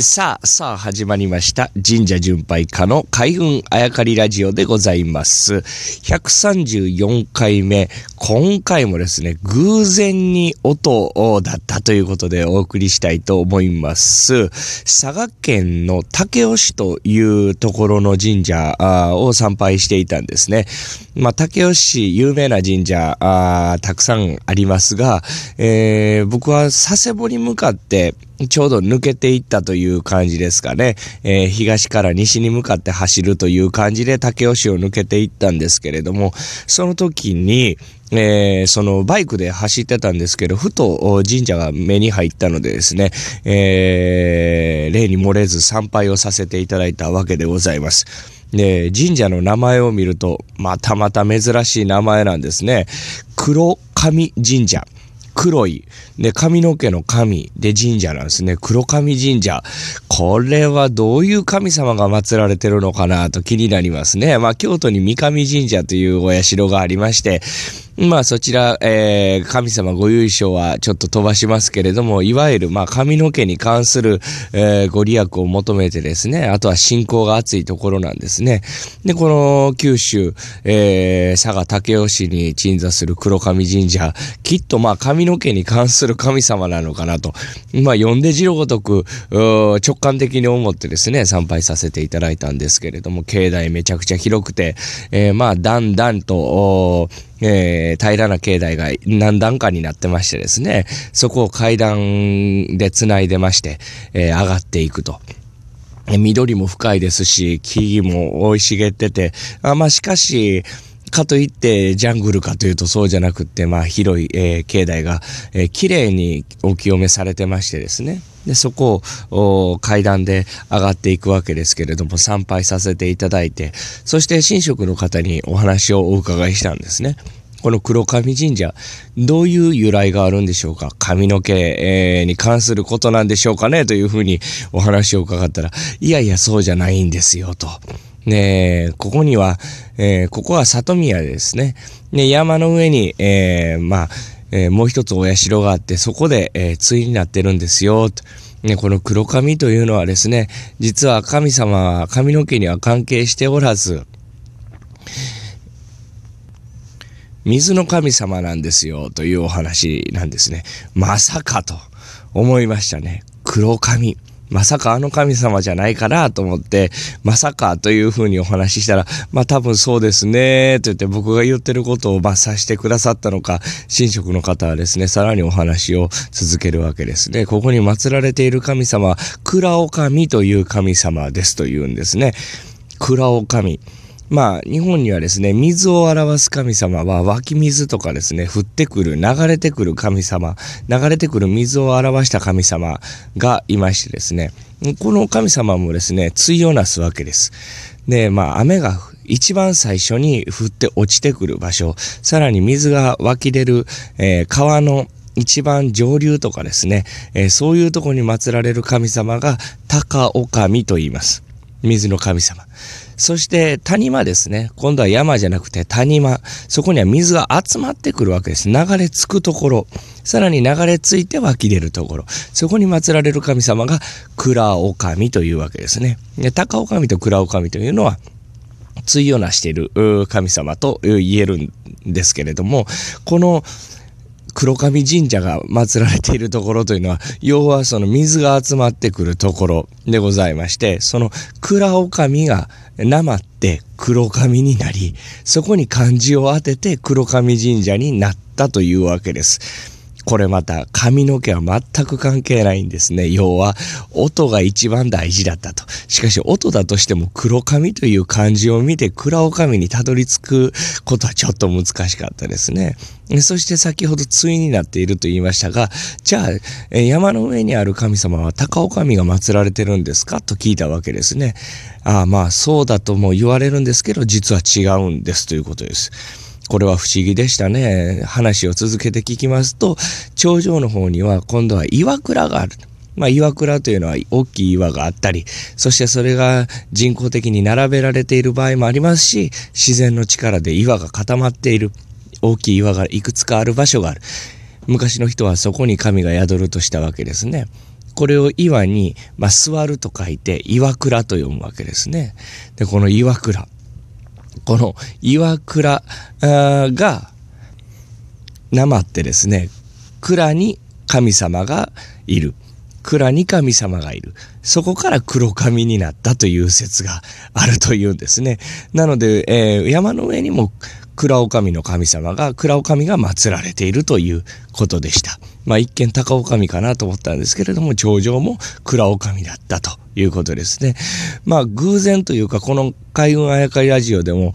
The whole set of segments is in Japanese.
さあ、さあ、始まりました。神社巡拝家の開運あやかりラジオでございます。134回目。今回もですね、偶然に音だったということでお送りしたいと思います。佐賀県の武雄市というところの神社を参拝していたんですね。まあ、武雄市有名な神社たくさんありますが、えー僕は佐世保に向かってちょうど抜けていったという感じですかね。えー東から西に向かって走るという感じで武雄市を抜けていったんですけれども、その時に、えーそのバイクで走ってたんですけど、ふと神社が目に入ったのでですね、えー例に漏れず参拝をさせていただいたわけでございます。で、神社の名前を見ると、またまた珍しい名前なんですね。黒神神社。黒い。で、髪の毛の神で神社なんですね。黒神神社。これはどういう神様が祀られてるのかなと気になりますね。まあ、京都に三上神社というお社がありまして、まあそちら、えー神様ご優勝はちょっと飛ばしますけれども、いわゆるまあ髪の毛に関する、えーご利益を求めてですね、あとは信仰が厚いところなんですね。で、この九州、えー佐賀武雄市に鎮座する黒神神社、きっとまあ髪の毛に関する神様なのかなと、まあ読んで字のごとく、直感的に思ってですね、参拝させていただいたんですけれども、境内めちゃくちゃ広くて、えーまあだんだんと、えー平らな境内が何段かになってましてですね、そこを階段で繋いでまして、えー上がっていくと。緑も深いですし、木々も生い茂ってて、あまあしかし、かといってジャングルかというとそうじゃなくって、まあ広い、えー境内が、えー綺麗にお清めされてましてですね。で、そこを階段で上がっていくわけですけれども、参拝させていただいて、そして神職の方にお話をお伺いしたんですね。この黒神神社、どういう由来があるんでしょうか？髪の毛、えーに関することなんでしょうかね？というふうにお話を伺ったら、いやいや、そうじゃないんですよ、と。ねえ、ここには、えーここは里宮ですね。ね、山の上に、えーまあ、えーもう一つお社があって、そこで、えー、対になってるんですよ、と。ね、この黒髪というのはですね、実は神様は髪の毛には関係しておらず、水の神様なんですよというお話なんですね。まさかと思いましたね。黒髪。まさかあの神様じゃないかなと思って、まさかというふうにお話ししたら、まあ多分そうですね、と言って僕が言ってることをまあ察してくださったのか、神職の方はですね、さらにお話を続けるわけですね。ここに祀られている神様は、倉お神という神様ですと言うんですね。倉お神。まあ、日本にはですね、水を表す神様は湧き水とかですね、降ってくる、流れてくる神様、流れてくる水を表した神様がいましてですね、この神様もですね、対をなすわけです。で、まあ、雨が一番最初に降って落ちてくる場所、さらに水が湧き出る、えー川の一番上流とかですね、えーそういうとこに祀られる神様が高お神と言います。水の神様。そして谷間ですね。今度は山じゃなくて谷間。そこには水が集まってくるわけです。流れ着くところ。さらに流れ着いて湧き出るところ。そこに祀られる神様が蔵お神というわけですね。で高お神と蔵お神というのは、対をなしている神様と言えるんですけれども、この黒神神社が祀られているところというのは、要はその水が集まってくるところでございまして、その蔵お神がなまって黒神になり、そこに漢字を当てて黒神神社になったというわけです。これまた髪の毛は全く関係ないんですね。要は音が一番大事だったと。しかし音だとしても黒髪という漢字を見て蔵お神にたどり着くことはちょっと難しかったですね。そして先ほど対になっていると言いましたが、じゃあ山の上にある神様は高お神が祀られてるんですか？と聞いたわけですね。ああまあそうだとも言われるんですけど、実は違うんですということです。これは不思議でしたね。話を続けて聞きますと、頂上の方には今度は岩倉がある。まあ、岩倉というのは大きい岩があったり、そしてそれが人工的に並べられている場合もありますし、自然の力で岩が固まっている。大きい岩がいくつかある場所がある。昔の人はそこに神が宿るとしたわけですね。これを岩に、まあ、座ると書いて、岩倉と読むわけですね。で、この岩倉。この岩倉が、生ってですね、蔵に神様がいる。蔵に神様がいる。そこから黒神になったという説があるというんですね。なので、えー、山の上にも蔵お神の神様が、蔵お神が祀られているということでした。まあ一見高お神かなと思ったんですけれども、頂上も蔵お神だったということですね。まあ偶然というか、この海運あやかりラジオでも、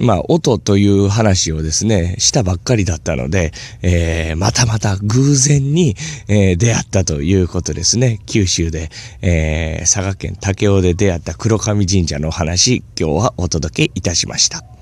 まあ、音という話をですね、したばっかりだったので、えー、またまた偶然に、えー、出会ったということですね。九州で、えー、佐賀県武雄で出会った黒神神社の話、今日はお届けいたしました。